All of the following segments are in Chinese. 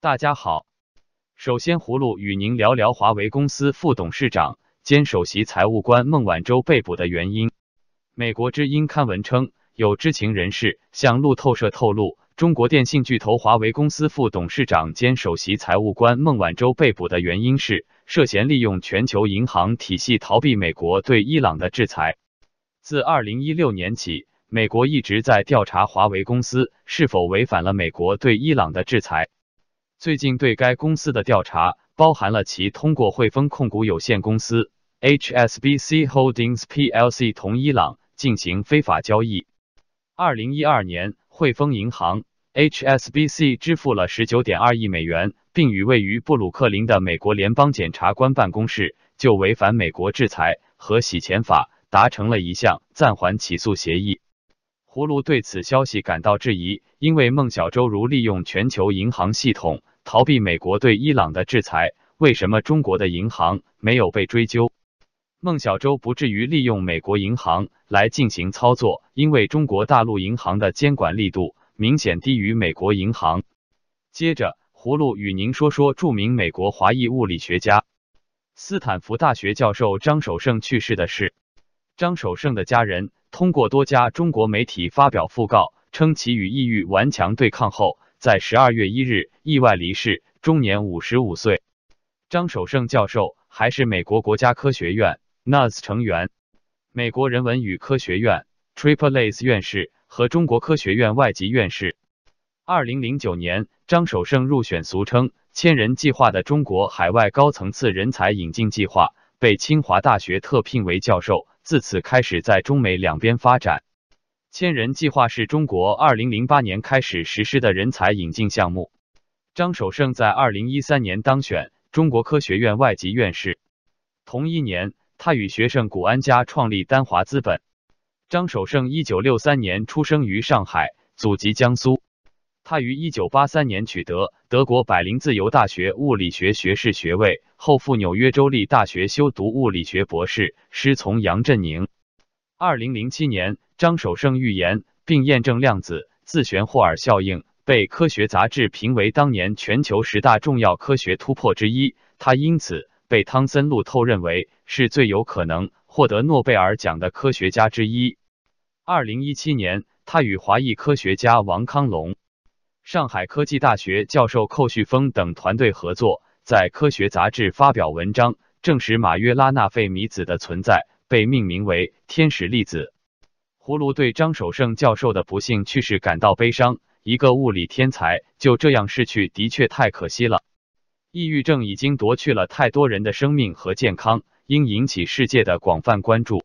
大家好，首先葫芦与您聊聊华为公司副董事长兼首席财务官孟晚舟被捕的原因。美国之音刊文称，有知情人士向路透社透露，中国电信巨头华为公司副董事长兼首席财务官孟晚舟被捕的原因是涉嫌利用全球银行体系逃避美国对伊朗的制裁。自二零一六年起，美国一直在调查华为公司是否违反了美国对伊朗的制裁。最近对该公司的调查包含了其通过汇丰控股有限公司 （HSBC Holdings plc） 同伊朗进行非法交易。二零一二年，汇丰银行 （HSBC） 支付了十九点二亿美元，并与位于布鲁克林的美国联邦检察官办公室就违反美国制裁和洗钱法达成了一项暂缓起诉协议。葫芦对此消息感到质疑，因为孟小舟如利用全球银行系统逃避美国对伊朗的制裁，为什么中国的银行没有被追究？孟小舟不至于利用美国银行来进行操作，因为中国大陆银行的监管力度明显低于美国银行。接着，葫芦与您说说著名美国华裔物理学家、斯坦福大学教授张守胜去世的事。张守胜的家人。通过多家中国媒体发表讣告，称其与抑郁顽强对抗后，在十二月一日意外离世，终年五十五岁。张守胜教授还是美国国家科学院 NAS 成员、美国人文与科学院 Triple-A 院士和中国科学院外籍院士。二零零九年，张守胜入选俗称“千人计划”的中国海外高层次人才引进计划，被清华大学特聘为教授。自此开始在中美两边发展。千人计划是中国二零零八年开始实施的人才引进项目。张守胜在二零一三年当选中国科学院外籍院士。同一年，他与学生谷安家创立丹华资本。张守胜一九六三年出生于上海，祖籍江苏。他于一九八三年取得德国百灵自由大学物理学学士学位，后赴纽约州立大学修读物理学博士，师从杨振宁。二零零七年，张守胜预言并验证量子自旋霍尔效应，被科学杂志评为当年全球十大重要科学突破之一。他因此被汤森路透认为是最有可能获得诺贝尔奖的科学家之一。二零一七年，他与华裔科学家王康龙。上海科技大学教授寇旭峰等团队合作，在科学杂志发表文章，证实马约拉纳费米子的存在，被命名为天使粒子。葫芦对张守胜教授的不幸去世感到悲伤，一个物理天才就这样逝去，的确太可惜了。抑郁症已经夺去了太多人的生命和健康，应引起世界的广泛关注。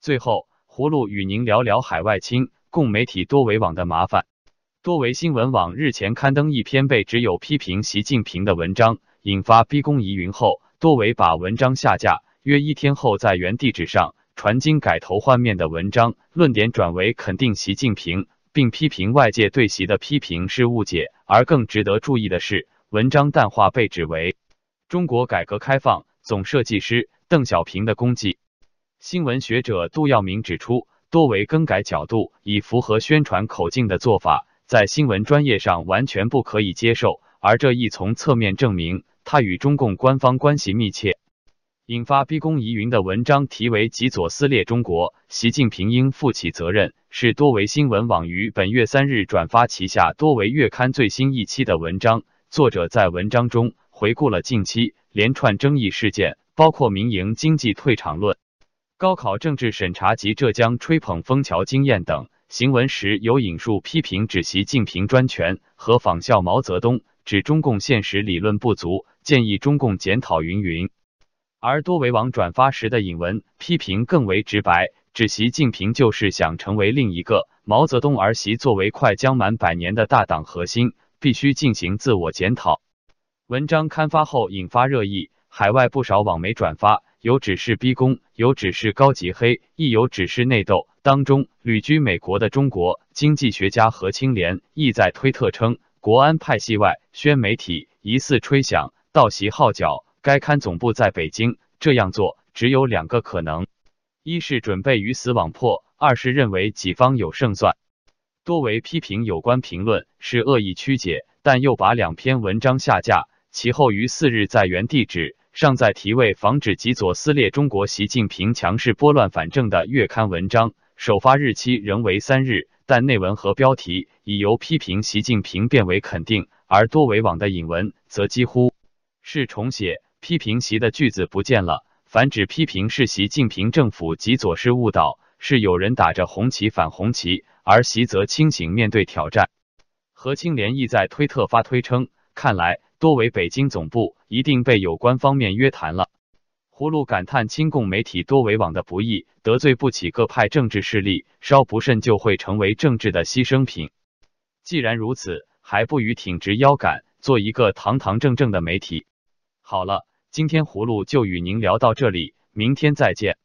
最后，葫芦与您聊聊海外亲共媒体多维网的麻烦。多维新闻网日前刊登一篇被只有批评习近平的文章，引发逼宫疑云后，多维把文章下架。约一天后，在原地址上传经改头换面的文章，论点转为肯定习近平，并批评外界对习的批评是误解。而更值得注意的是，文章淡化被指为中国改革开放总设计师邓小平的功绩。新闻学者杜耀明指出，多维更改角度以符合宣传口径的做法。在新闻专业上完全不可以接受，而这一从侧面证明他与中共官方关系密切。引发逼宫疑云的文章题为《极左撕裂中国，习近平应负起责任》，是多维新闻网于本月三日转发旗下多维月刊最新一期的文章。作者在文章中回顾了近期连串争议事件，包括民营经济退场论、高考政治审查及浙江吹捧枫桥经验等。行文时有引述批评指习近平专权和仿效毛泽东，指中共现实理论不足，建议中共检讨云云。而多维网转发时的引文批评更为直白，指习近平就是想成为另一个毛泽东，而习作为快将满百年的大党核心，必须进行自我检讨。文章刊发后引发热议，海外不少网媒转发。有指是逼宫，有指是高级黑，亦有指是内斗。当中旅居美国的中国经济学家何清莲亦在推特称，国安派系外宣媒体疑似吹响盗袭号角，该刊总部在北京。这样做只有两个可能：一是准备鱼死网破，二是认为己方有胜算。多为批评有关评论是恶意曲解。但又把两篇文章下架，其后于四日在原地址上载题为《防止极左撕裂中国习近平强势拨乱反正》的月刊文章，首发日期仍为三日，但内文和标题已由批评习近平变为肯定，而多维网的引文则几乎是重写，批评习的句子不见了，反指批评是习近平政府极左式误导，是有人打着红旗反红旗，而习则清醒面对挑战。何清廉亦在推特发推称，看来多为北京总部一定被有关方面约谈了。葫芦感叹亲共媒体多维网的不易，得罪不起各派政治势力，稍不慎就会成为政治的牺牲品。既然如此，还不如挺直腰杆，做一个堂堂正正的媒体。好了，今天葫芦就与您聊到这里，明天再见。